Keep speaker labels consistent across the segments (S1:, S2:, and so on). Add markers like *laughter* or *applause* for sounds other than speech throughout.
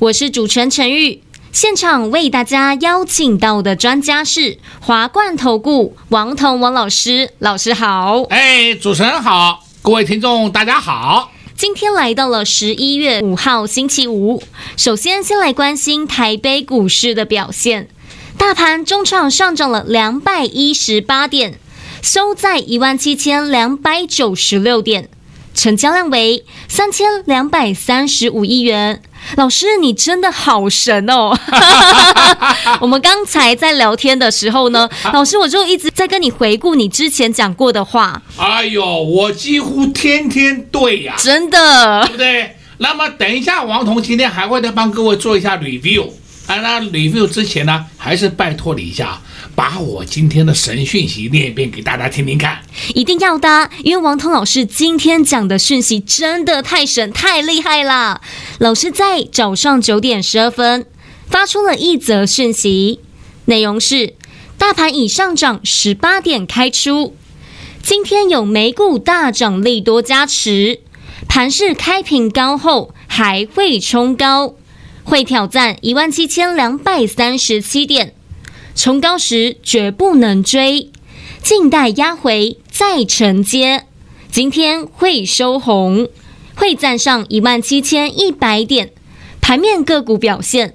S1: 我是主持人陈玉。现场为大家邀请到的专家是华冠投顾王彤王老师，老师好。
S2: 哎，主持人好，各位听众大家好。
S1: 今天来到了十一月五号星期五，首先先来关心台北股市的表现，大盘中场上涨了两百一十八点，收在一万七千两百九十六点，成交量为三千两百三十五亿元。老师，你真的好神哦！*laughs* 我们刚才在聊天的时候呢，老师我就一直在跟你回顾你之前讲过的话。
S2: 哎呦，我几乎天天对呀，
S1: 真的，
S2: 对不对？那么等一下，王彤今天还会再帮各位做一下 review。啊，那 review 之前呢，还是拜托你一下。把我今天的神讯息念一遍给大家听听看，
S1: 一定要的，因为王彤老师今天讲的讯息真的太神、太厉害了。老师在早上九点十二分发出了一则讯息，内容是：大盘已上涨十八点开出，今天有美股大涨利多加持，盘势开平高后还会冲高，会挑战一万七千两百三十七点。冲高时绝不能追，静待压回再承接。今天会收红，会站上一万七千一百点。盘面个股表现。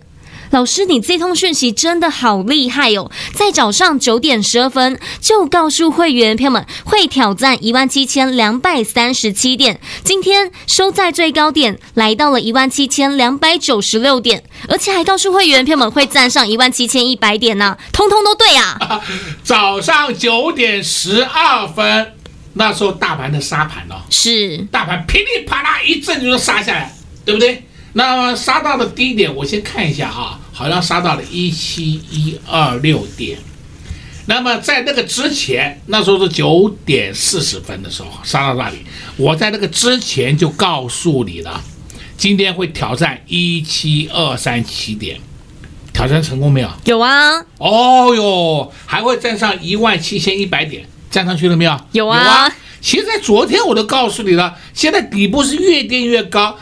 S1: 老师，你这通讯息真的好厉害哦！在早上九点十二分就告诉会员朋友们会挑战一万七千两百三十七点，今天收在最高点，来到了一万七千两百九十六点，而且还告诉会员朋友们会站上一万七千一百点呢，通通都对啊！*laughs*
S2: 早上九点十二分，那时候大盘的杀盘哦，
S1: 是
S2: 大盘噼里啪啦一阵就杀下来，对不对？那么杀到了低点，我先看一下啊，好像杀到了一七一二六点。那么在那个之前，那时候是九点四十分的时候杀到那里，我在那个之前就告诉你了，今天会挑战一七二三七点，挑战成功没有？
S1: 有啊。
S2: 哦哟，还会站上一万七千一百点，站上去了没有？
S1: 有啊。有啊。
S2: 其实，在昨天我都告诉你了，现在底部是越垫越高。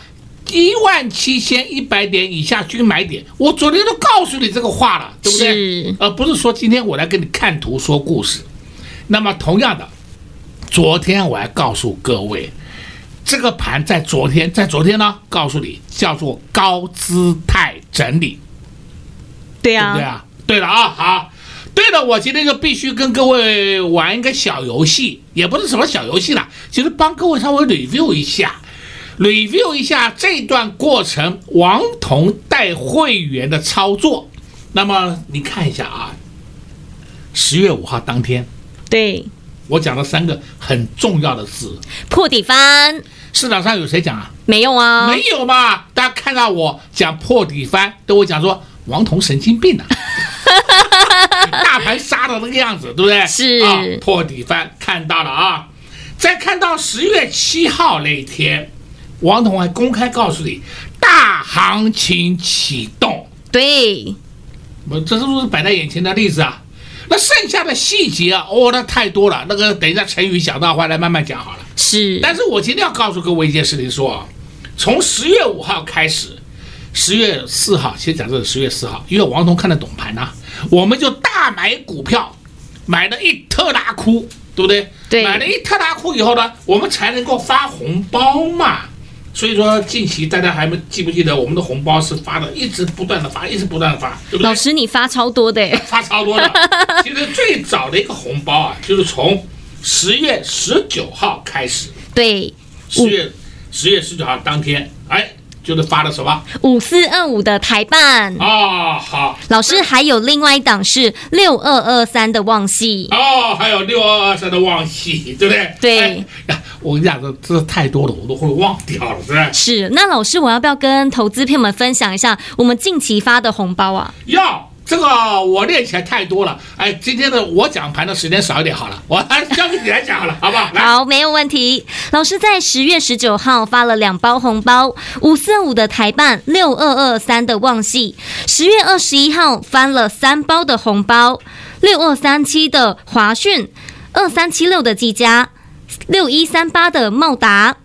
S2: 一万七千一百点以下均买点，我昨天都告诉你这个话了，对不对？
S1: 是，
S2: 而不是说今天我来给你看图说故事。那么同样的，昨天我还告诉各位，这个盘在昨天，在昨天呢，告诉你叫做高姿态整理。
S1: 对呀，
S2: 对啊，对了啊，好，对了，我今天就必须跟各位玩一个小游戏，也不是什么小游戏啦，就是帮各位稍微 review 一下。Review 一下这段过程，王彤带会员的操作。那么你看一下啊，十月五号当天，
S1: 对，
S2: 我讲了三个很重要的字：
S1: 破底翻。
S2: 市场上有谁讲啊？
S1: 没有啊，
S2: 没有嘛。大家看到我讲破底翻，都会讲说王彤神经病啊。*laughs* 大盘杀的那个样子，对不对？
S1: 是
S2: 啊，破底翻看到了啊。再看到十月七号那一天。王彤还公开告诉你，大行情启动。
S1: 对，
S2: 我这是不是摆在眼前的例子啊？那剩下的细节啊，哦，那太多了。那个等一下陈宇讲到话来慢慢讲好了。
S1: 是，
S2: 但是我今天要告诉各位一件事情，说啊，从十月五号开始，十月四号，先讲这个十月四号，因为王彤看得懂盘呐、啊，我们就大买股票，买了一特大窟，对不对？
S1: 对，
S2: 买了一特大窟以后呢，我们才能够发红包嘛。所以说，近期大家还没记不记得我们的红包是发的，一直不断的发，一直不断的发，对不对？
S1: 老师，你发超多的，*laughs*
S2: 发超多的。其实最早的一个红包啊，就是从十月十九号开始。
S1: 对，
S2: 十月十月十九号当天，哎，就是发的什么？
S1: 五四二五的台办。
S2: 哦，好。
S1: 老师还有另外一档是六二二三的旺系。
S2: 哦，还有六二二三的旺系，对不对？
S1: 对。
S2: 我跟你讲，这这太多了，我都会忘掉了，是不是？
S1: 是。那老师，我要不要跟投资朋友们分享一下我们近期发的红包啊？
S2: 要。这个我练起来太多了，哎，今天的我讲盘的时间少一点好了，我还 *laughs* 交给你来讲好了，好不好？
S1: 好，没有问题。老师在十月十九号发了两包红包，五四五的台办，六二二三的旺系。十月二十一号翻了三包的红包，六二三七的华讯，二三七六的技嘉，六一三八的茂达。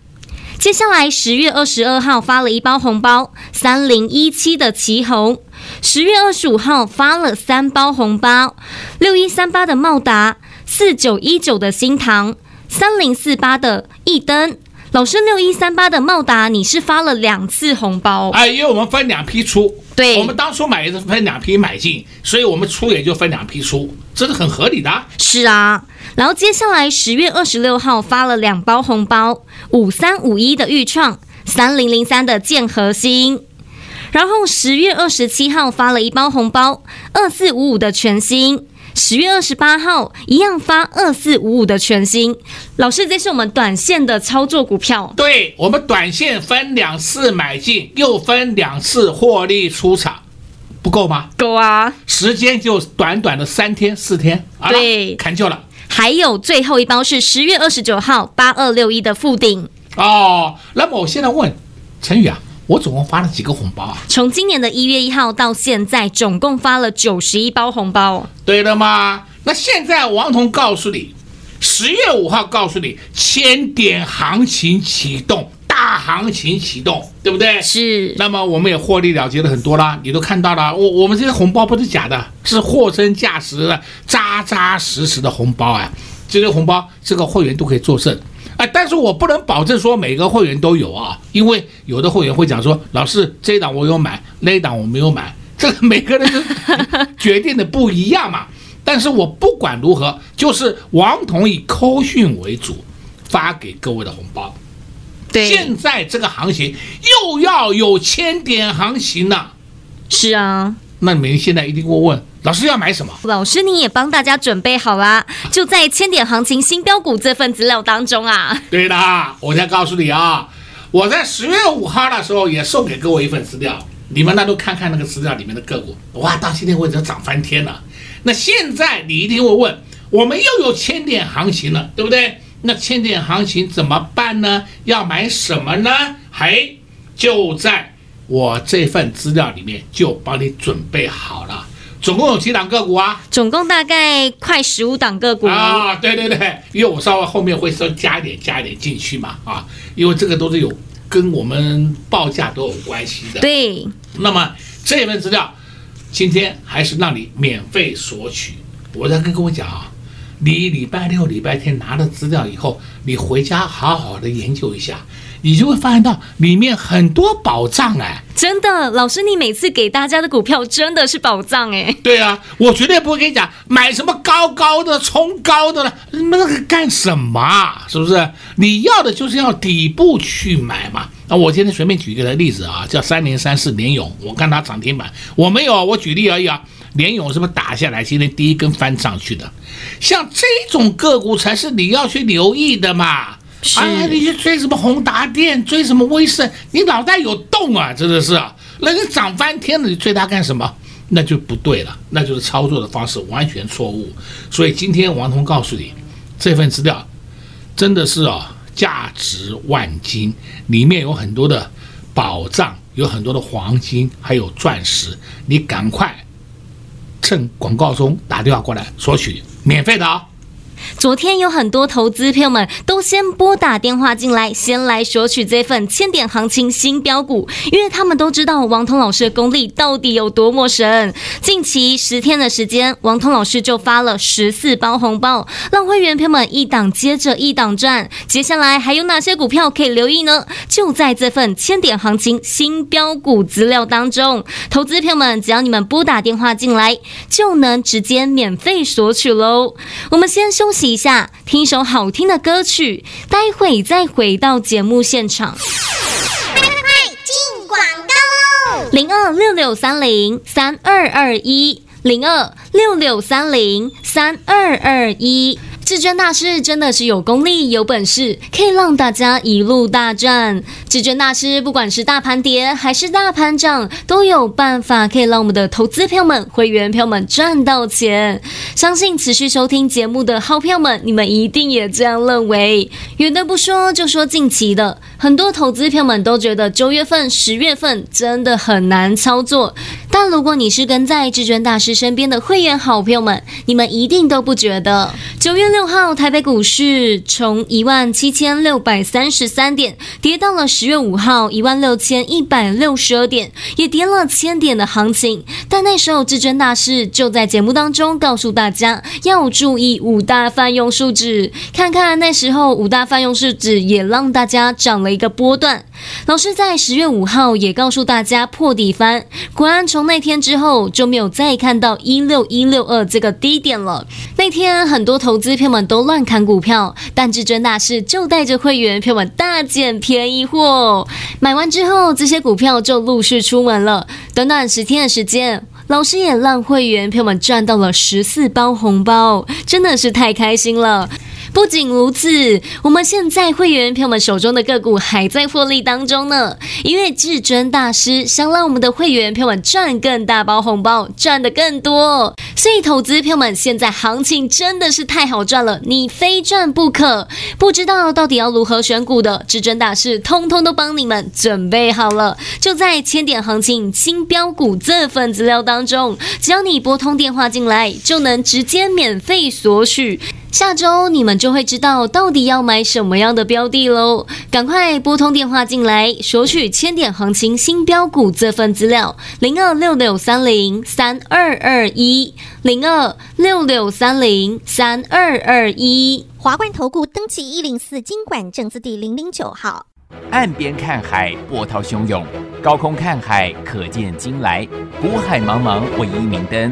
S1: 接下来十月二十二号发了一包红包，三零一七的奇鋐。十月二十五号发了三包红包，六一三八的茂达，四九一九的新塘，三零四八的易登。老师，六一三八的茂达，你是发了两次红包？
S2: 哎，因为我们分两批出，
S1: 对，
S2: 我们当初买也是分两批买进，所以我们出也就分两批出，这是很合理的。
S1: 是啊，然后接下来十月二十六号发了两包红包，五三五一的钰创，三零零三的建和兴。然后十月二十七号发了一包红包，二四五五的全新。十月二十八号一样发二四五五的全新。老师，这是我们短线的操作股票。
S2: 对，我们短线分两次买进，又分两次获利出场，不够吗？
S1: 够啊，
S2: 时间就短短的三天四天。
S1: 对，
S2: 砍就了。
S1: 还有最后一包是十月二十九号八二六一的复顶。
S2: 哦，那么我现在问陈宇啊。我总共发了几个红包啊？
S1: 从今年的一月一号到现在，总共发了九十一包红包。
S2: 对了吗？那现在王彤告诉你，十月五号告诉你，千点行情启动，大行情启动，对不对？
S1: 是。
S2: 那么我们也获利了结了很多啦，你都看到了。我我们这些红包不是假的，是货真价实的、扎扎实实的红包啊！这些红包，这个会员都可以作证。哎，但是我不能保证说每个会员都有啊，因为有的会员会讲说，老师这一档我有买，那一档我没有买，这个每个人的决定的不一样嘛。*laughs* 但是我不管如何，就是王彤以扣讯为主，发给各位的红包。
S1: 对，
S2: 现在这个行情又要有千点行情了。
S1: 是啊，
S2: 那你们现在一定会问。老师要买什么？
S1: 老师，你也帮大家准备好啦，就在千点行情新标股这份资料当中啊。
S2: 对的，我再告诉你啊，我在十月五号的时候也送给各位一份资料，你们那都看看那个资料里面的个股，哇，到今天为止涨翻天了。那现在你一定会问，我们又有千点行情了，对不对？那千点行情怎么办呢？要买什么呢？嘿，就在我这份资料里面就帮你准备好了。总共有几档个股啊？
S1: 总共大概快十五档个股
S2: 啊！对对对，因为我稍微后面会稍加一点加一点进去嘛啊，因为这个都是有跟我们报价都有关系的。
S1: 对，
S2: 那么这份资料今天还是让你免费索取。我再跟各位讲啊，你礼拜六、礼拜天拿了资料以后，你回家好好的研究一下。你就会发现到里面很多宝藏哎，
S1: 真的，老师，你每次给大家的股票真的是宝藏哎。
S2: 对啊，我绝对不会跟你讲买什么高高的、冲高的了，那个干什么啊？是不是？你要的就是要底部去买嘛。那我今天随便举一个例子啊，叫三零三四联勇，我看它涨停板，我没有，我举例而已啊。联勇是不是打下来，今天第一根翻上去的？像这种个股才是你要去留意的嘛。哎，你去追什么宏达电，追什么威盛，你脑袋有洞啊！真的是啊，那你涨翻天了，你追它干什么？那就不对了，那就是操作的方式完全错误。所以今天王彤告诉你，这份资料真的是啊，价值万金，里面有很多的宝藏，有很多的黄金，还有钻石，你赶快趁广告中打电话过来索取，免费的啊！
S1: 昨天有很多投资朋友们都先拨打电话进来，先来索取这份千点行情新标股，因为他们都知道王彤老师的功力到底有多么神。近期十天的时间，王彤老师就发了十四包红包，让会员朋友们一档接着一档赚。接下来还有哪些股票可以留意呢？就在这份千点行情新标股资料当中，投资朋友们只要你们拨打电话进来，就能直接免费索取喽。我们先休息一下，听一首好听的歌曲，待会再回到节目现场。
S3: 快快进广告喽！
S1: 零二六六三零三二二一，零二六六三零三二二一。至尊大师真的是有功力、有本事，可以让大家一路大赚。至尊大师不管是大盘跌还是大盘涨，都有办法可以让我们的投资票们、会员票们赚到钱。相信持续收听节目的好票们，你们一定也这样认为。远的不说，就说近期的，很多投资票们都觉得九月份、十月份真的很难操作。但如果你是跟在至尊大师身边的会员好朋友们，你们一定都不觉得。九月六号，台北股市从一万七千六百三十三点跌到了十月五号一万六千一百六十二点，也跌了千点的行情。但那时候至尊大师就在节目当中告诉大家要注意五大泛用数指，看看那时候五大泛用数指也让大家涨了一个波段。老师在十月五号也告诉大家破底翻，果然从那天之后就没有再看到一六一六二这个低点了。那天很多投资票们都乱砍股票，但至尊大师就带着会员票们大捡便宜货，买完之后这些股票就陆续出门了。短短十天的时间，老师也让会员票们赚到了十四包红包，真的是太开心了。不仅如此，我们现在会员朋友们手中的个股还在获利当中呢。因为至尊大师想让我们的会员朋友们赚更大包红包，赚得更多。所以，投资朋友们现在行情真的是太好赚了，你非赚不可。不知道到底要如何选股的，至尊大师通通都帮你们准备好了。就在千点行情新标股这份资料当中，只要你拨通电话进来，就能直接免费索取。下周你们就会知道到底要买什么样的标的喽！赶快拨通电话进来索取千点行情新标股这份资料：零二六六三零三二二一零二六六三零三二二一。
S3: 华冠投顾登记一零四经管证字第零零九号。
S4: 岸边看海，波涛汹涌；高空看海，可见金来。股海茫茫，唯一明灯。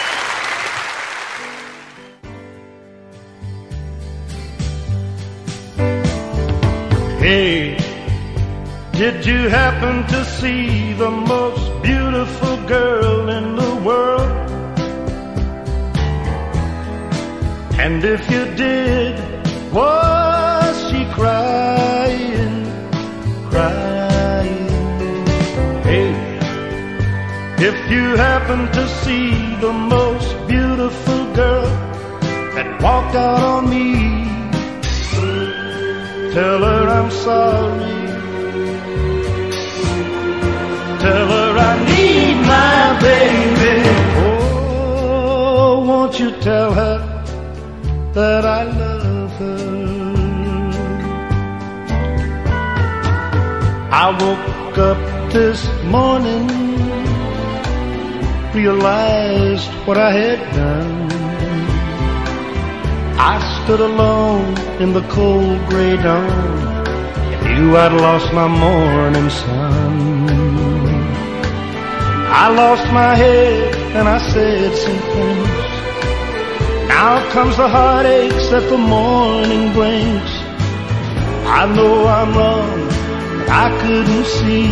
S5: ！Hey, did you happen to see the most beautiful girl in the world? And if you did, was she crying, crying? Hey, if you happen to see the most beautiful girl that walked out on me, Tell her I'm sorry. Tell her I need my baby. Oh, won't you tell her that I love her? I woke up this morning, realized what I had done. I stood alone in the cold gray dawn knew I'd lost my morning sun. I lost my head and I said some things. Now comes the heartaches that the morning brings. I know I'm wrong, but I couldn't see.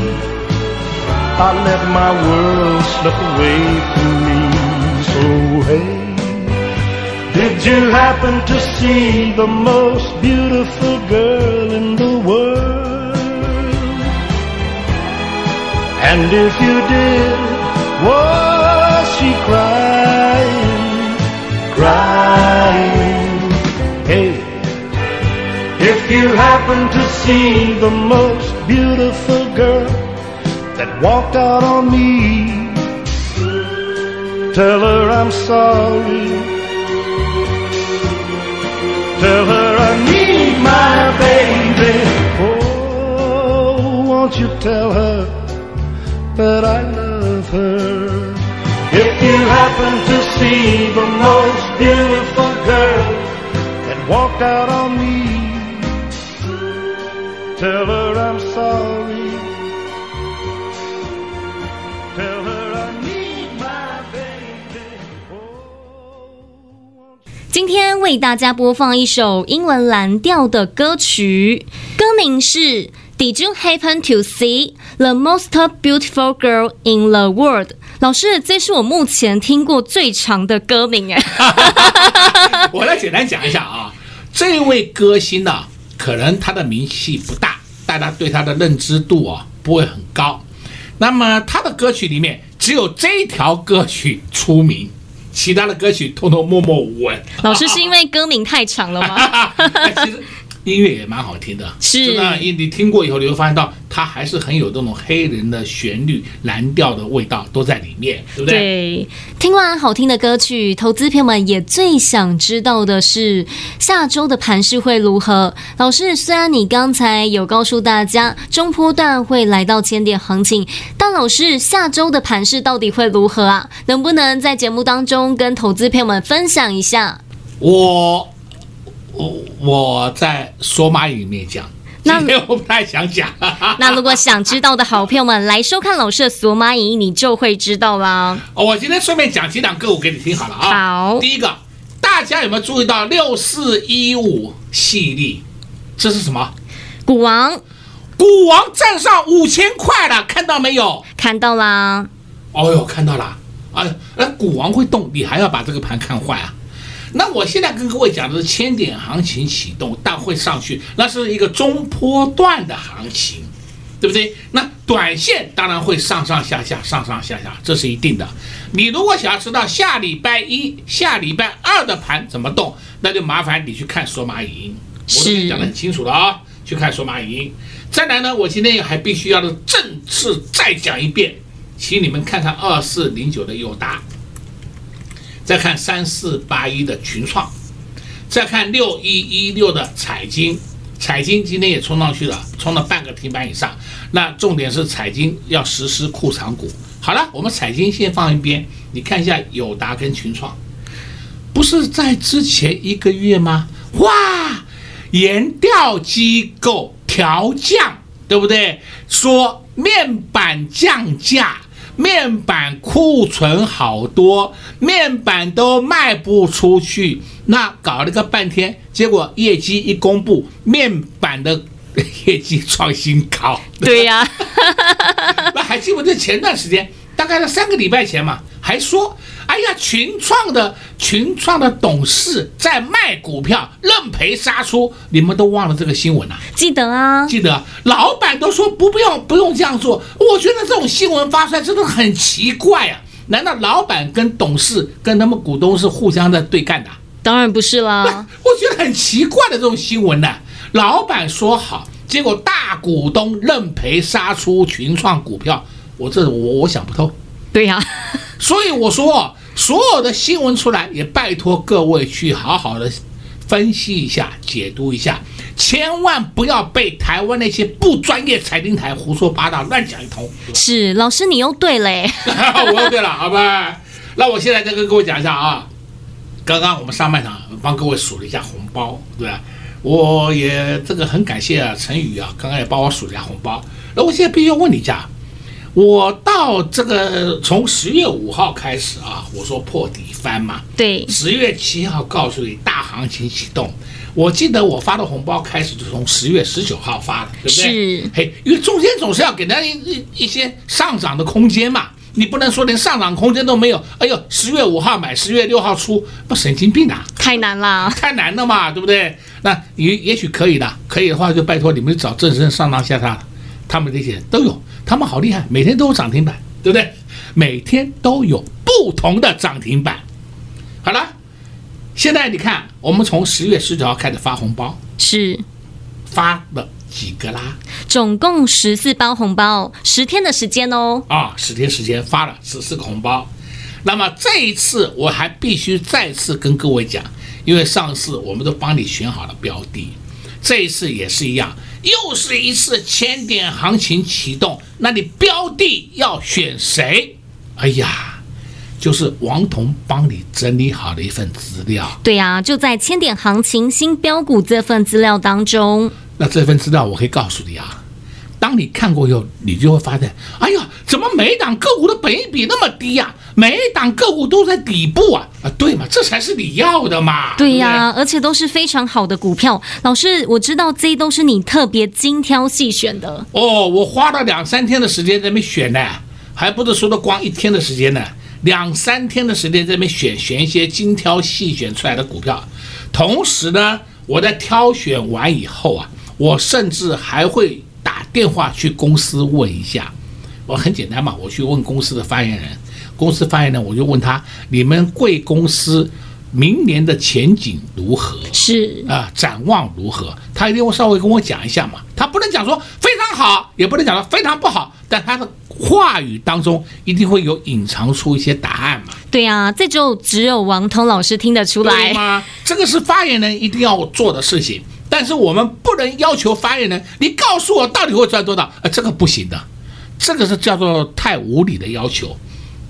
S5: I let my world slip away from me. So hey. Did you happen to see the most beautiful girl in the world? And if you did, was she crying, crying? Hey, if you happen to see the most beautiful girl that walked out on me, tell her I'm sorry. Tell her I need my baby. Oh, won't you tell her that I love her? If you happen to see the most beautiful girl that walked out on me. Tell her I'm sorry. Tell her I need my baby. Oh.
S1: 今天为大家播放一首英文蓝调的歌曲，歌名是 Did you happen to see the most beautiful girl in the world？老师，这是我目前听过最长的歌名哎。*laughs*
S2: 我来简单讲一下啊，这位歌星呢、啊，可能他的名气不大，大家对他的认知度啊不会很高。那么他的歌曲里面只有这条歌曲出名，其他的歌曲通通默默无闻。
S1: 老师是因为歌名太长了吗？*laughs*
S2: 其实。音乐也蛮好听的，
S1: 是
S2: 那你你听过以后，你会发现到它还是很有这种黑人的旋律、蓝调的味道都在里面，对不对？
S1: 对。听完好听的歌曲，投资朋友们也最想知道的是下周的盘势会如何？老师，虽然你刚才有告诉大家中波段会来到千点行情，但老师下周的盘势到底会如何啊？能不能在节目当中跟投资朋友们分享一下？
S2: 我。我我在索马里面讲，今天我不太想讲。*laughs*
S1: 那如果想知道的好朋友们来收看老师的索马影，你就会知道啦。
S2: 哦，我今天顺便讲几档个股给你听好了啊。
S1: 好，
S2: 第一个，大家有没有注意到六四一五系列？这是什么？
S1: 股王，
S2: 股王站上五千块了，看到没有？
S1: 看到啦。
S2: 哦哟，看到了。哎，那股王会动，你还要把这个盘看坏啊？那我现在跟各位讲的是千点行情启动，但会上去，那是一个中波段的行情，对不对？那短线当然会上上下下，上上下下，这是一定的。你如果想要知道下礼拜一、下礼拜二的盘怎么动，那就麻烦你去看索马语音，我已经讲得很清楚了啊、哦，去看索马语音。再来呢，我今天还必须要的正式再讲一遍，请你们看看二四零九的友达。再看三四八一的群创，再看六一一六的彩晶，彩晶今天也冲上去了，冲了半个停板以上。那重点是彩晶要实施库藏股。好了，我们彩晶先放一边，你看一下友达跟群创，不是在之前一个月吗？哇，研调机构调降，对不对？说面板降价。面板库存好多，面板都卖不出去，那搞了个半天，结果业绩一公布，面板的业绩创新高。
S1: 对呀、啊，*laughs*
S2: 那还记不记得前段时间，大概是三个礼拜前嘛，还说。哎呀，群创的群创的董事在卖股票，认赔杀出，你们都忘了这个新闻了？
S1: 记得啊，
S2: 记得。老板都说不不用不用这样做，我觉得这种新闻发出来真的很奇怪啊！难道老板跟董事跟他们股东是互相在对干的？
S1: 当然不是啦，*laughs*
S2: 我觉得很奇怪的这种新闻呢。老板说好，结果大股东认赔杀出群创股票，我这我我想不透。
S1: 对呀、啊，
S2: 所以我说。所有的新闻出来，也拜托各位去好好的分析一下、解读一下，千万不要被台湾那些不专业财经台胡说八道、乱讲一通。
S1: 是老师，你又对嘞，*laughs*
S2: 我又对了，好吧？那我现在再跟各位讲一下啊，刚刚我们上半场帮各位数了一下红包，对吧？我也这个很感谢啊，陈宇啊，刚刚也帮我数了一下红包。那我现在必须要问你一下。我到这个从十月五号开始啊，我说破底翻嘛，
S1: 对，
S2: 十月七号告诉你大行情启动。我记得我发的红包开始就从十月十九号发的，对不对？
S1: 是，
S2: 嘿，因为中间总是要给大家一一一些上涨的空间嘛，你不能说连上涨空间都没有。哎呦，十月五号买，十月六号出，不神经病啊？
S1: 太难了，
S2: 太难了嘛，对不对？那也也许可以的，可以的话就拜托你们找正身上当下他，他们这些都有。他们好厉害，每天都有涨停板，对不对？每天都有不同的涨停板。好了，现在你看，我们从十月十九号开始发红包，
S1: 是
S2: 发了几个啦？
S1: 总共十四包红包，十天的时间哦。
S2: 啊，十天时间发了十四个红包。那么这一次我还必须再次跟各位讲，因为上次我们都帮你选好了标的，这一次也是一样。又是一次千点行情启动，那你标的要选谁？哎呀，就是王彤帮你整理好的一份资料。
S1: 对呀、啊，就在千点行情新标股这份资料当中。
S2: 那这份资料我可以告诉你啊。当你看过以后，你就会发现，哎呀，怎么每档个股的本益比那么低呀、啊？每一档个股都在底部啊！啊，对嘛，这才是你要的嘛。
S1: 对呀、而且都是非常好的股票。老师，我知道这都是你特别精挑细选的。
S2: 哦，我花了两三天的时间在那边选呢，还不是说的光一天的时间呢，两三天的时间在那边选，选一些精挑细选出来的股票。同时呢，我在挑选完以后啊，我甚至还会。打电话去公司问一下，我很简单嘛，我去问公司的发言人，公司发言人我就问他，你们贵公司明年的前景如何？
S1: 是
S2: 啊，展望如何？他一定会稍微跟我讲一下嘛，他不能讲说非常好，也不能讲说非常不好，但他的话语当中一定会有隐藏出一些答案嘛。
S1: 对啊，这就只有王彤老师听得出
S2: 来吗？这个是发言人一定要做的事情。但是我们不能要求发言人，你告诉我到底会赚多少？呃，这个不行的，这个是叫做太无理的要求。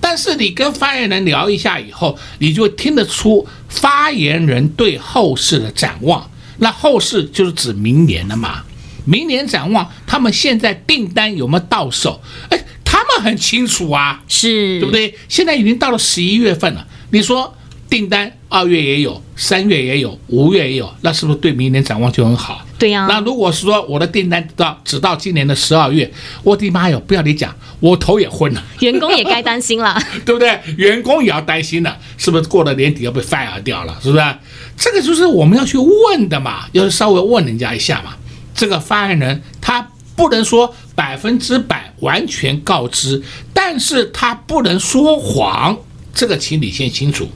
S2: 但是你跟发言人聊一下以后，你就听得出发言人对后市的展望。那后市就是指明年了嘛？明年展望，他们现在订单有没有到手？哎，他们很清楚啊，
S1: 是，
S2: 对不对？现在已经到了十一月份了，你说。订单二月也有，三月也有，五月也有，那是不是对明年展望就很好？
S1: 对呀、啊。
S2: 那如果是说我的订单到只到今年的十二月，我的妈哟，不要你讲，我头也昏了。
S1: 员工也该担心了，*laughs*
S2: 对不对？员工也要担心了，是不是过了年底要被 fire 掉了？是不是？这个就是我们要去问的嘛，要稍微问人家一下嘛。这个发言人他不能说百分之百完全告知，但是他不能说谎，这个请你先清楚。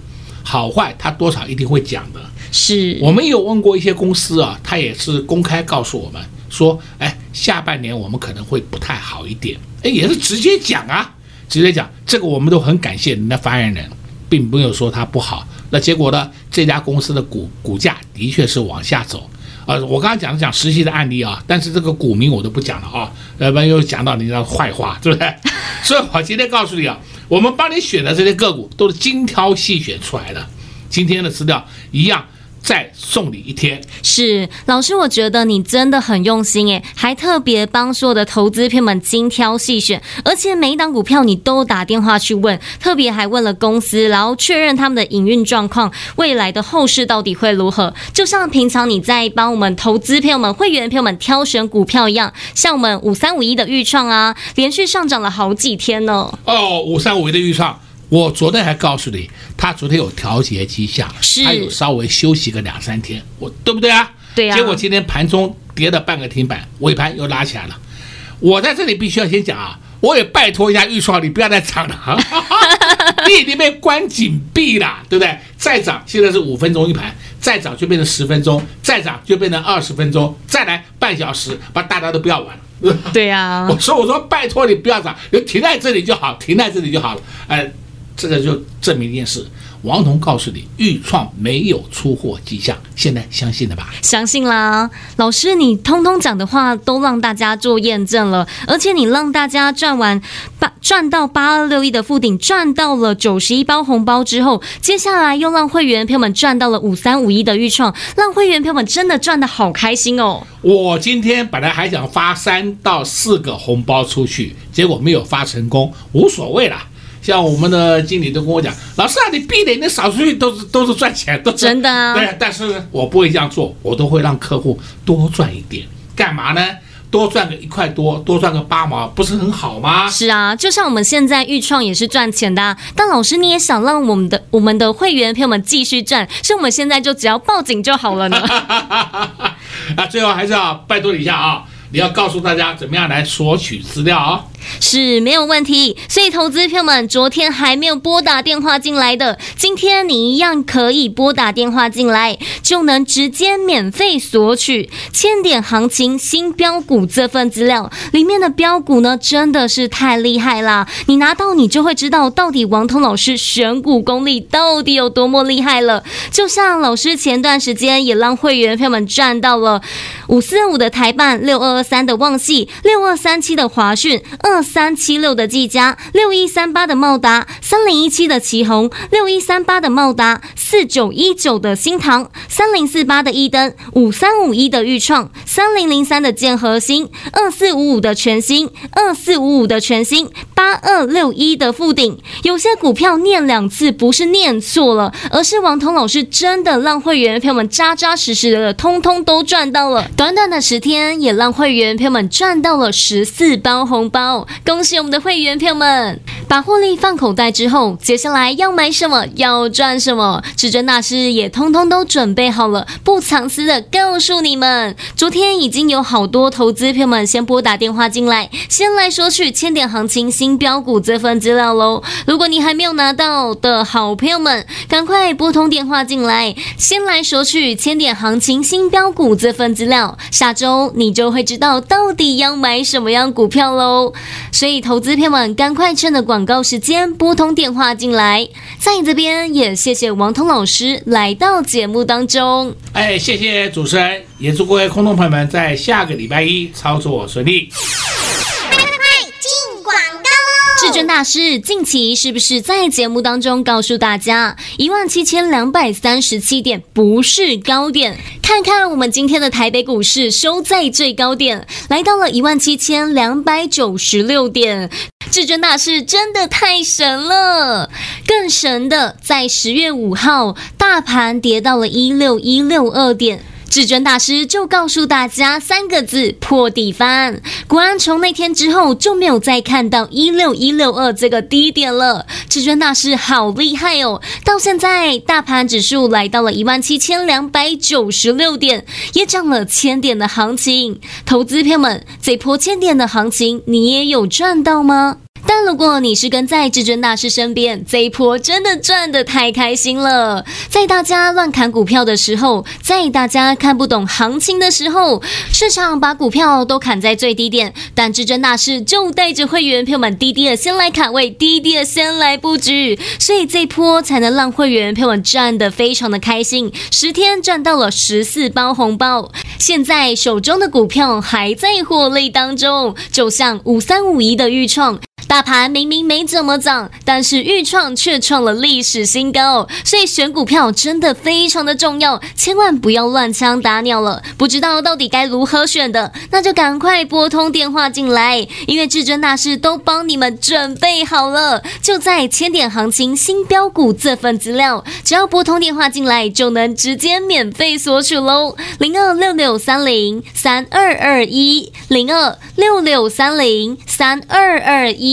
S2: 好坏，他多少一定会讲的。
S1: 是
S2: 我们有问过一些公司啊，他也是公开告诉我们说，哎，下半年我们可能会不太好一点，哎，也是直接讲啊，直接讲。这个我们都很感谢您的发言人，并没有说他不好。那结果呢，这家公司的股股价的确是往下走。呃，我刚刚讲了讲实际的案例啊，但是这个股民我都不讲了啊，要不然又讲到你的坏话，对不对？*laughs* 所以我今天告诉你啊。我们帮你选的这些个股都是精挑细选出来的，今天的资料一样。再送你一天，
S1: 是老师，我觉得你真的很用心诶，还特别帮所有的投资朋友们精挑细选，而且每一档股票你都打电话去问，特别还问了公司，然后确认他们的营运状况，未来的后市到底会如何？就像平常你在帮我们投资朋友们、会员朋友们挑选股票一样，像我们五三五一的预创啊，连续上涨了好几天呢。
S2: 哦，五三五一的预创。我昨天还告诉你，他昨天有调节迹象，他有稍微休息个两三天，我对不对啊？
S1: 对啊。
S2: 结果今天盘中跌了半个停板，尾盘又拉起来了。我在这里必须要先讲啊，我也拜托一下玉创，你不要再涨了啊！你已经被关紧闭了，对不对？再涨现在是五分钟一盘，再涨就变成十分钟，再涨就变成二十分钟，再来半小时，把大家都不要玩了。
S1: 对啊。*laughs*
S2: 我说我说拜托你不要涨，就停在这里就好，停在这里就好了。哎。这个就证明一件事，王彤告诉你，钰创没有出货迹象，现在相信了吧？
S1: 相信啦，老师，你通通讲的话都让大家做验证了，而且你让大家赚完八赚到八二六一的附顶，赚到了九十一包红包之后，接下来又让会员朋友们赚到了五三五一的预创，让会员朋友们真的赚得好开心哦！
S2: 我今天本来还想发三到四个红包出去，结果没有发成功，无所谓啦。像我们的经理都跟我讲，老师啊，你闭点，你少出去都是都是赚钱，都
S1: 真的啊。*laughs*
S2: 对，但是我不会这样做，我都会让客户多赚一点，干嘛呢？多赚个一块多，多赚个八毛，不是很好吗？
S1: 是啊，就像我们现在预创也是赚钱的啊，但老师你也想让我们的我们的会员朋友们继续赚，所以我们现在就只要报警就好了呢。*laughs*
S2: 啊，最后还是要拜托你一下啊。你要告诉大家怎么样来索取资料哦，
S1: 是没有问题。所以投资朋友们，昨天还没有拨打电话进来的，今天你一样可以拨打电话进来，就能直接免费索取千点行情新标股这份资料。里面的标股呢，真的是太厉害啦！你拿到你就会知道，到底王彤老师选股功力到底有多么厉害了。就像老师前段时间也让会员朋友们赚到了五四五的台半六二。三的旺矽，六二三七的华讯，二二三七六的技嘉，六一三八的茂达，三零一七的奇鋐，六一三八的茂达，四九一九的新唐，三零四八的一灯，五三五一的钰创，三零零三的建和兴，二四五五的全新，二四五五的全新，八二六一的富鼎。有些股票念两次不是念错了，而是王彤老师真的让会员朋友们扎扎实实的，通通都赚到了。短短的十天，也让会员朋友们赚到了十四包红包。恭喜我们的会员朋友们！把获利放口袋之后，接下来要买什么，要赚什么，至尊大师也通通都准备好了，不藏私的告诉你们。昨天已经有好多投资朋友们先拨打电话进来，先来说取千点行情新标股这份资料喽。如果你还没有拿到的好朋友们，赶快拨通电话进来，先来索取千点行情新标股这份资料。下周你就会知道到底要买什么样股票喽。所以投资朋友们，赶快趁着广告时间，拨通电话进来，在你这边也谢谢王通老师来到节目当中。
S2: 哎，谢谢主持人，也祝各位空洞朋友们在下个礼拜一操作顺利。
S1: 至尊大师近期是不是在节目当中告诉大家，一万七千两百三十七点不是高点？看看我们今天的台北股市收在最高点，来到了一万七千两百九十六点。至尊大师真的太神了！更神的，在十月五号，大盘跌到了一六一六二点，至尊大师就告诉大家三个字：破底翻。果然，从那天之后就没有再看到一六一六二这个低点了。至尊大师好厉害哦！到现在，大盘指数来到了一万七千两百九十六点，也涨了千点的行情。投资朋友们，这波千点的行情，你也有赚到吗？但如果你是跟在至尊大师身边，这一波真的赚得太开心了。在大家乱砍股票的时候，在大家看不懂行情的时候，市场把股票都砍在最低点，但至尊大师就带着会员朋友们低低的先来砍位，低低的先来布局，所以这一波才能让会员朋友们赚得非常的开心。十天赚到了十四包红包，现在手中的股票还在获利当中，就像五三五一的预创。大盘明明没怎么涨，但是钰创却创了历史新高，所以选股票真的非常的重要，千万不要乱枪打鸟了。不知道到底该如何选的，那就赶快拨通电话进来，因为至尊大师都帮你们准备好了，就在千点行情新标股这份资料，只要拨通电话进来就能直接免费索取喽。零二六六三零三二二一，零二六六三零三二二一。